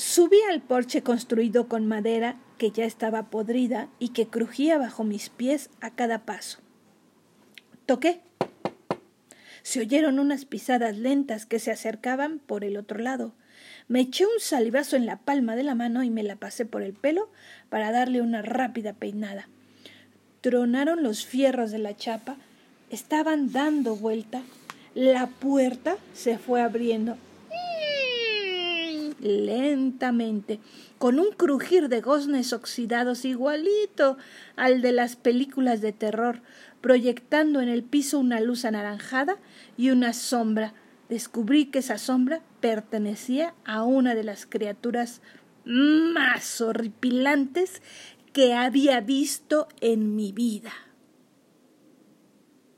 Subí al porche construido con madera que ya estaba podrida y que crujía bajo mis pies a cada paso. Toqué. Se oyeron unas pisadas lentas que se acercaban por el otro lado. Me eché un salivazo en la palma de la mano y me la pasé por el pelo para darle una rápida peinada. Tronaron los fierros de la chapa, estaban dando vuelta. La puerta se fue abriendo lentamente, con un crujir de goznes oxidados igualito al de las películas de terror, proyectando en el piso una luz anaranjada y una sombra. Descubrí que esa sombra pertenecía a una de las criaturas más horripilantes que había visto en mi vida.